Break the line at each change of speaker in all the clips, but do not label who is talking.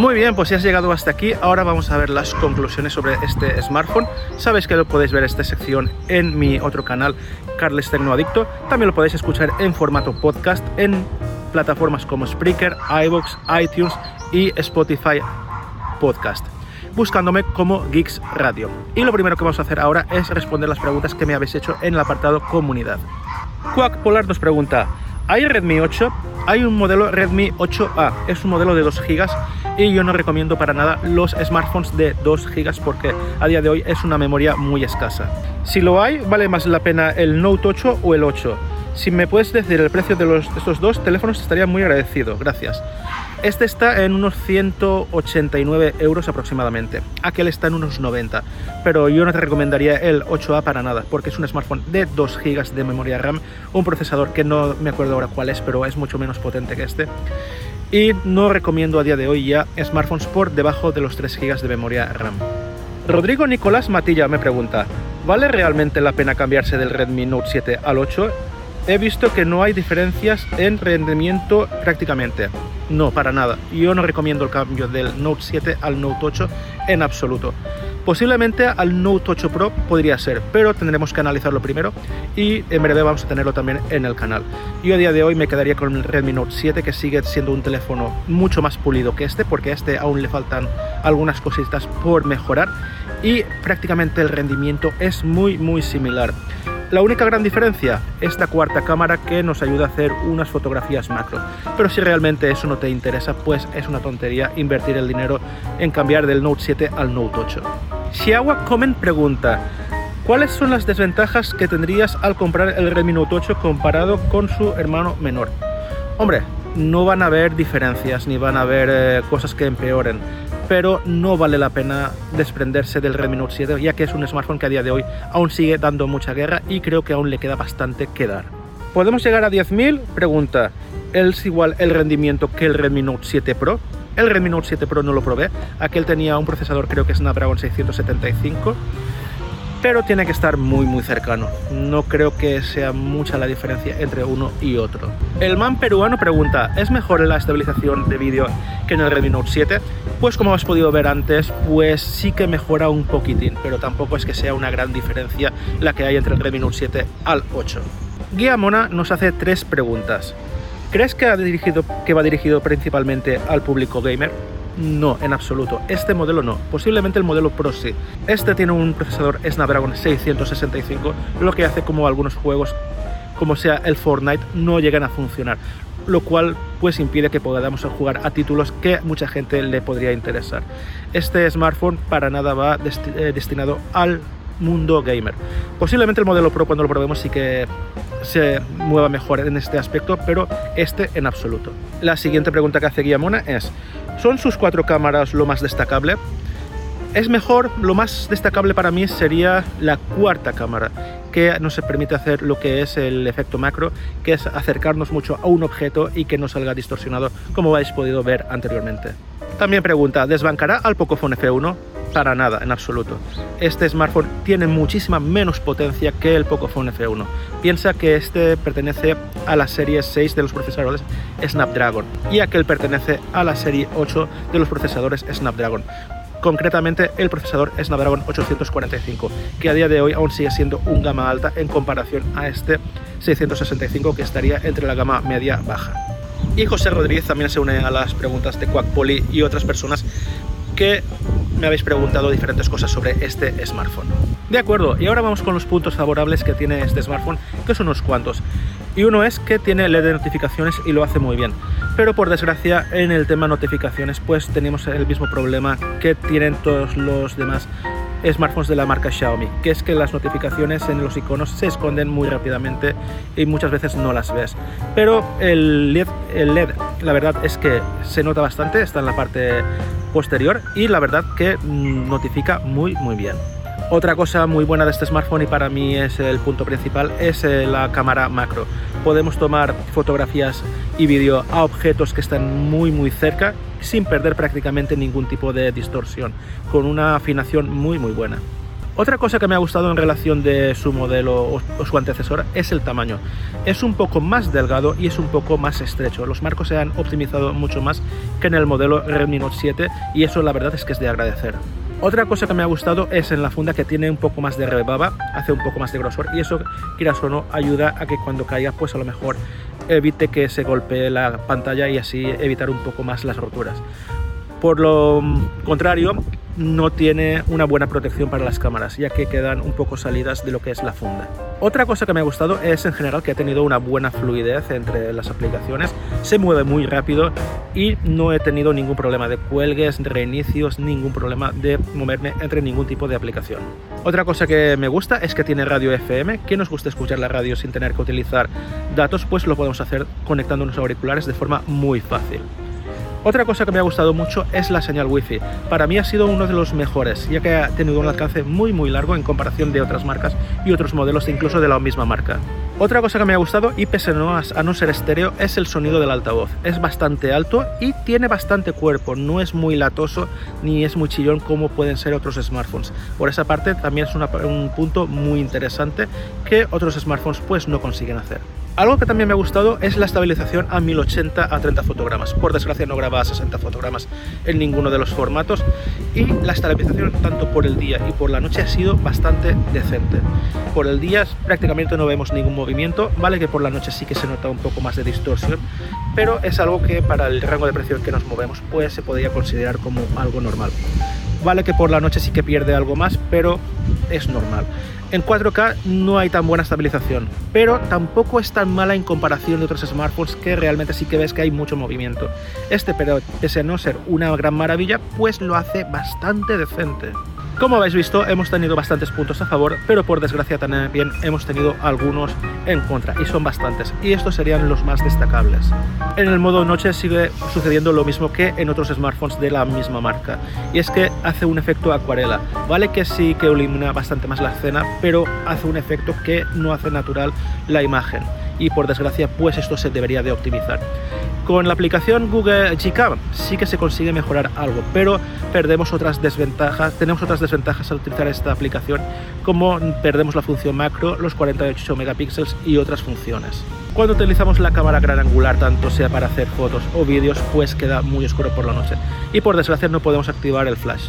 Muy bien, pues ya has llegado hasta aquí. Ahora vamos a ver las conclusiones sobre este smartphone. Sabéis que lo podéis ver esta sección en mi otro canal, Carles Tecnoadicto. También lo podéis escuchar en formato podcast en plataformas como Spreaker, iVoox, iTunes y Spotify Podcast buscándome como Geeks Radio. Y lo primero que vamos a hacer ahora es responder las preguntas que me habéis hecho en el apartado comunidad. Quack Polar nos pregunta, ¿hay Redmi 8? Hay un modelo Redmi 8A, es un modelo de 2 GB y yo no recomiendo para nada los smartphones de 2 GB porque a día de hoy es una memoria muy escasa. Si lo hay, vale más la pena el Note 8 o el 8. Si me puedes decir el precio de, los, estos dos teléfonos estaría muy agradecido, gracias. Este está en unos 189 euros aproximadamente. Aquel está en unos 90. Pero yo no te recomendaría el 8A para nada, porque es un smartphone de 2 GB de memoria RAM, un procesador que no me acuerdo ahora cuál es, pero es mucho menos potente que este. Y no recomiendo a día de hoy ya smartphones por debajo de los 3 GB de memoria RAM. Rodrigo Nicolás Matilla me pregunta, ¿vale realmente la pena cambiarse del Redmi Note 7 al 8? He visto que no hay diferencias en rendimiento prácticamente. No, para nada. Yo no recomiendo el cambio del Note 7 al Note 8 en absoluto. Posiblemente al Note 8 Pro podría ser, pero tendremos que analizarlo primero y en breve vamos a tenerlo también en el canal. Yo a día de hoy me quedaría con el Redmi Note 7 que sigue siendo un teléfono mucho más pulido que este porque a este aún le faltan algunas cositas por mejorar y prácticamente el rendimiento es muy muy similar. La única gran diferencia, esta cuarta cámara que nos ayuda a hacer unas fotografías macro. Pero si realmente eso no te interesa, pues es una tontería invertir el dinero en cambiar del Note 7 al Note 8. Xiaowa Comen pregunta, ¿cuáles son las desventajas que tendrías al comprar el Redmi Note 8 comparado con su hermano menor? Hombre, no van a haber diferencias ni van a haber eh, cosas que empeoren pero no vale la pena desprenderse del Redmi Note 7, ya que es un smartphone que a día de hoy aún sigue dando mucha guerra y creo que aún le queda bastante que dar. ¿Podemos llegar a 10.000? Pregunta, ¿es igual el rendimiento que el Redmi Note 7 Pro? El Redmi Note 7 Pro no lo probé, aquel tenía un procesador creo que es Snapdragon 675 pero tiene que estar muy muy cercano. No creo que sea mucha la diferencia entre uno y otro. El man peruano pregunta, ¿es mejor la estabilización de vídeo que en el Redmi Note 7? Pues como has podido ver antes, pues sí que mejora un poquitín, pero tampoco es que sea una gran diferencia la que hay entre el Redmi Note 7 al 8. Guía Mona nos hace tres preguntas. ¿Crees que, ha dirigido, que va dirigido principalmente al público gamer? No, en absoluto. Este modelo no. Posiblemente el modelo Pro sí. Este tiene un procesador Snapdragon 665, lo que hace como algunos juegos, como sea el Fortnite, no llegan a funcionar. Lo cual pues impide que podamos jugar a títulos que mucha gente le podría interesar. Este smartphone para nada va eh, destinado al mundo gamer. Posiblemente el modelo Pro cuando lo probemos sí que se mueva mejor en este aspecto, pero este en absoluto. La siguiente pregunta que hace Guillamona es, ¿son sus cuatro cámaras lo más destacable? Es mejor, lo más destacable para mí sería la cuarta cámara, que nos permite hacer lo que es el efecto macro, que es acercarnos mucho a un objeto y que no salga distorsionado, como habéis podido ver anteriormente. También pregunta, ¿desbancará al Pocophone F1? Para nada, en absoluto. Este smartphone tiene muchísima menos potencia que el Pocophone F1. Piensa que este pertenece a la serie 6 de los procesadores Snapdragon y aquel pertenece a la serie 8 de los procesadores Snapdragon concretamente el procesador Snapdragon 845, que a día de hoy aún sigue siendo un gama alta en comparación a este 665 que estaría entre la gama media baja. Y José Rodríguez también se une a las preguntas de Quackpoly y otras personas que me habéis preguntado diferentes cosas sobre este smartphone. De acuerdo, y ahora vamos con los puntos favorables que tiene este smartphone, que son unos cuantos. Y uno es que tiene LED de notificaciones y lo hace muy bien. Pero por desgracia en el tema notificaciones pues tenemos el mismo problema que tienen todos los demás smartphones de la marca Xiaomi, que es que las notificaciones en los iconos se esconden muy rápidamente y muchas veces no las ves. Pero el LED, la verdad es que se nota bastante, está en la parte posterior y la verdad que notifica muy muy bien. Otra cosa muy buena de este smartphone y para mí es el punto principal es eh, la cámara macro. Podemos tomar fotografías y vídeo a objetos que están muy muy cerca sin perder prácticamente ningún tipo de distorsión, con una afinación muy muy buena. Otra cosa que me ha gustado en relación de su modelo o, su antecesor es el tamaño. Es un poco más delgado y es un poco más estrecho. Los marcos se han optimizado mucho más que en el modelo Redmi Note 7 y eso la verdad es que es de agradecer. Otra cosa que me ha gustado es en la funda que tiene un poco más de rebaba, hace un poco más de grosor y eso, quieras o ayuda a que cuando caiga pues a lo mejor evite que se golpee la pantalla y así evitar un poco más las roturas. Por lo contrario, no tiene una buena protección para las cámaras, ya que quedan un poco salidas de lo que es la funda. Otra cosa que me ha gustado es en general que ha tenido una buena fluidez entre las aplicaciones, se mueve muy rápido y no he tenido ningún problema de cuelgues, reinicios, ningún problema de moverme entre ningún tipo de aplicación. Otra cosa que me gusta es que tiene radio FM, que nos gusta escuchar la radio sin tener que utilizar datos, pues lo podemos hacer conectando unos auriculares de forma muy fácil. Otra cosa que me ha gustado mucho es la señal Wi-Fi. Para mí ha sido uno de los mejores, ya que ha tenido un alcance muy muy largo en comparación de otras marcas y otros modelos incluso de la misma marca. Otra cosa que me ha gustado, y pese a no ser estéreo, es el sonido del altavoz. Es bastante alto y tiene bastante cuerpo, no es muy latoso ni es muy chillón como pueden ser otros smartphones. Por esa parte también es un punto muy interesante que otros smartphones pues no consiguen hacer. Algo que también me ha gustado es la estabilización a 1080 a 30 fotogramas. Por desgracia no graba a 60 fotogramas en ninguno de los formatos y la estabilización tanto por el día y por la noche ha sido bastante decente. Por el día prácticamente no vemos ningún movimiento, vale que por la noche sí que se nota un poco más de distorsión, pero es algo que para el rango de precio que nos movemos pues se podría considerar como algo normal. Vale que por la noche sí que pierde algo más, pero es normal. En 4K no hay tan buena estabilización, pero tampoco es tan mala en comparación de otros smartphones que realmente sí que ves que hay mucho movimiento. Este, pero pese a no ser una gran maravilla, pues lo hace bastante decente. Como habéis visto, hemos tenido bastantes puntos a favor, pero por desgracia también hemos tenido algunos en contra, y son bastantes, y estos serían los más destacables. En el modo noche sigue sucediendo lo mismo que en otros smartphones de la misma marca, y es que hace un efecto acuarela. Vale que sí que ilumina bastante más la escena, pero hace un efecto que no hace natural la imagen, y por desgracia pues esto se debería de optimizar. Con la aplicación Google Gcam sí que se consigue mejorar algo, pero perdemos otras desventajas, tenemos otras desventajas al utilizar esta aplicación, como perdemos la función macro, los 48 megapíxeles y otras funciones. Cuando utilizamos la cámara gran angular, tanto sea para hacer fotos o vídeos, pues queda muy oscuro por la noche y por desgracia no podemos activar el flash.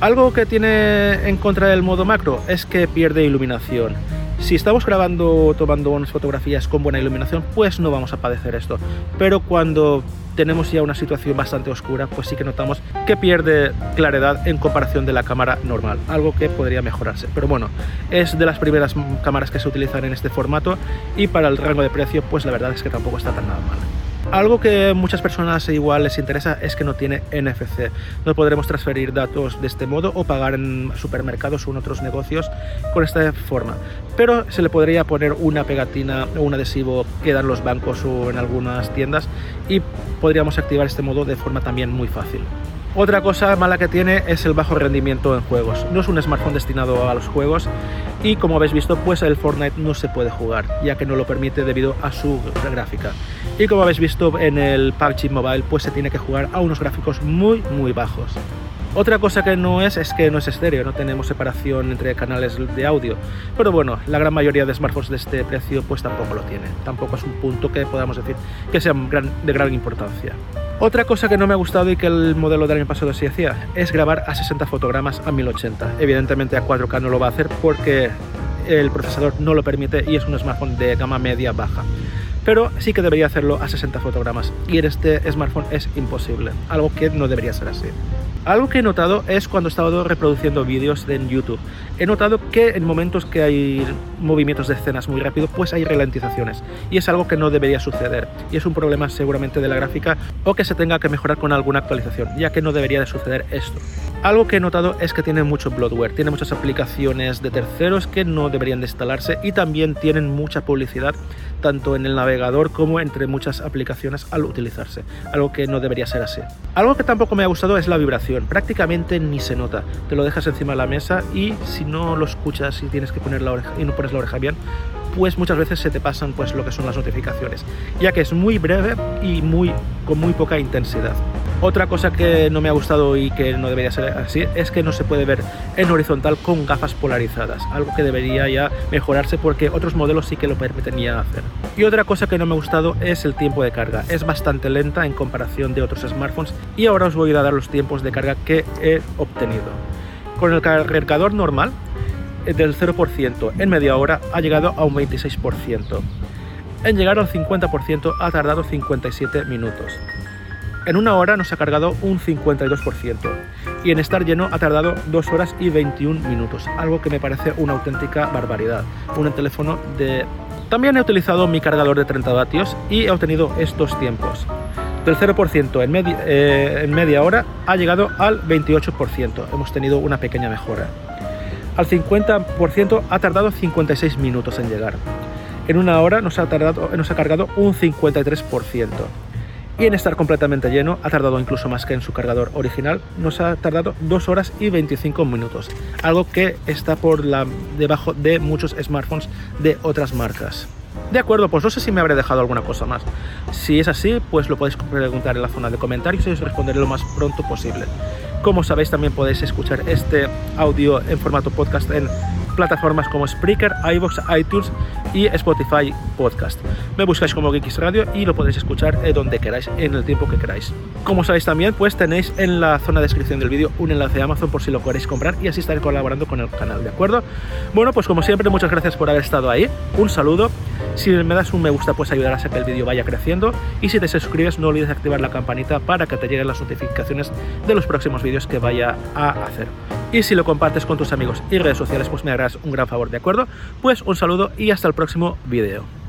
Algo que tiene en contra del modo macro es que pierde iluminación. Si estamos grabando o tomando unas fotografías con buena iluminación, pues no vamos a padecer esto. Pero cuando tenemos ya una situación bastante oscura, pues sí que notamos que pierde claridad en comparación de la cámara normal, algo que podría mejorarse. Pero bueno, es de las primeras cámaras que se utilizan en este formato y para el rango de precio, pues la verdad es que tampoco está tan nada mal. Algo que muchas personas igual les interesa es que no tiene NFC. No podremos transferir datos de este modo o pagar en supermercados o en otros negocios con esta forma. Pero se le podría poner una pegatina o un adhesivo que dan los bancos o en algunas tiendas y podríamos activar este modo de forma también muy fácil. Otra cosa mala que tiene es el bajo rendimiento en juegos. No es un smartphone destinado a los juegos y como habéis visto pues el Fortnite no se puede jugar ya que no lo permite debido a su gráfica. Y como habéis visto en el PUBG Mobile pues se tiene que jugar a unos gráficos muy muy bajos. Otra cosa que no es es que no es estéreo, no tenemos separación entre canales de audio. Pero bueno, la gran mayoría de smartphones de este precio pues tampoco lo tiene. Tampoco es un punto que podamos decir que sea de gran importancia. Otra cosa que no me ha gustado y que el modelo del año pasado sí hacía es grabar a 60 fotogramas a 1080. Evidentemente a 4K no lo va a hacer porque el procesador no lo permite y es un smartphone de gama media baja pero sí que debería hacerlo a 60 fotogramas y en este smartphone es imposible, algo que no debería ser así. Algo que he notado es cuando he estado reproduciendo vídeos en YouTube. He notado que en momentos que hay movimientos de escenas muy rápido, pues hay ralentizaciones. Y es algo que no debería suceder. Y es un problema seguramente de la gráfica o que se tenga que mejorar con alguna actualización, ya que no debería de suceder esto. Algo que he notado es que tiene mucho bloatware, tiene muchas aplicaciones de terceros que no deberían de instalarse y también tienen mucha publicidad tanto en el navegador como entre muchas aplicaciones al utilizarse, algo que no debería ser así. Algo que tampoco me ha gustado es la vibración, prácticamente ni se nota, te lo dejas encima de la mesa y si no lo escuchas y tienes que poner la oreja y no pones la oreja bien, pues muchas veces se te pasan pues lo que son las notificaciones, ya que es muy breve y muy con muy poca intensidad. Otra cosa que no me ha gustado y que no debería ser así es que no se puede ver en horizontal con gafas polarizadas, algo que debería ya mejorarse porque otros modelos sí que lo permiten ya hacer. Y otra cosa que no me ha gustado es el tiempo de carga, es bastante lenta en comparación de otros smartphones y ahora os voy a dar los tiempos de carga que he obtenido. Con el cargador normal, eh, del 0% en media hora ha llegado a un 26%. En llegar al 50% ha tardado 57 minutos. En una hora nos ha cargado un 52% y en estar lleno ha tardado 2 horas y 21 minutos, algo que me parece una auténtica barbaridad. Un teléfono de... También he utilizado mi cargador de 30 vatios y he obtenido estos tiempos. Del 0% en, media, eh, en media hora ha llegado al 28%. Hemos tenido una pequeña mejora. Al 50% ha tardado 56 minutos en llegar. En una hora nos ha, tardado, nos ha cargado un 53% y en estar completamente lleno ha tardado incluso más que en su cargador original, nos ha tardado 2 horas y 25 minutos, algo que está por la, debajo de muchos smartphones de otras marcas. De acuerdo, pues no sé si me habré dejado alguna cosa más. Si es así, pues lo podéis preguntar en la zona de comentarios y os responderé lo más pronto posible. Como sabéis, también podéis escuchar este audio en formato podcast en plataformas como Spreaker, iVoox, iTunes y Spotify Podcast. Me buscáis como Geeks Radio y lo podéis escuchar eh, donde queráis, en el tiempo que queráis. Como sabéis también, pues tenéis en la zona de descripción del vídeo un enlace a Amazon por si lo queréis comprar y así estaré colaborando con el canal, ¿de acuerdo? Bueno, pues como siempre, muchas gracias por haber estado ahí. Un saludo. Si me das un me gusta, pues ayudarás a que el vídeo vaya creciendo. Y si te suscribes, no olvides activar la campanita para que te lleguen las notificaciones de los próximos vídeos que vaya a hacer. Y si lo compartes con tus amigos y redes sociales, pues me harás un gran favor, ¿de acuerdo? Pues un saludo y hasta el próximo vídeo.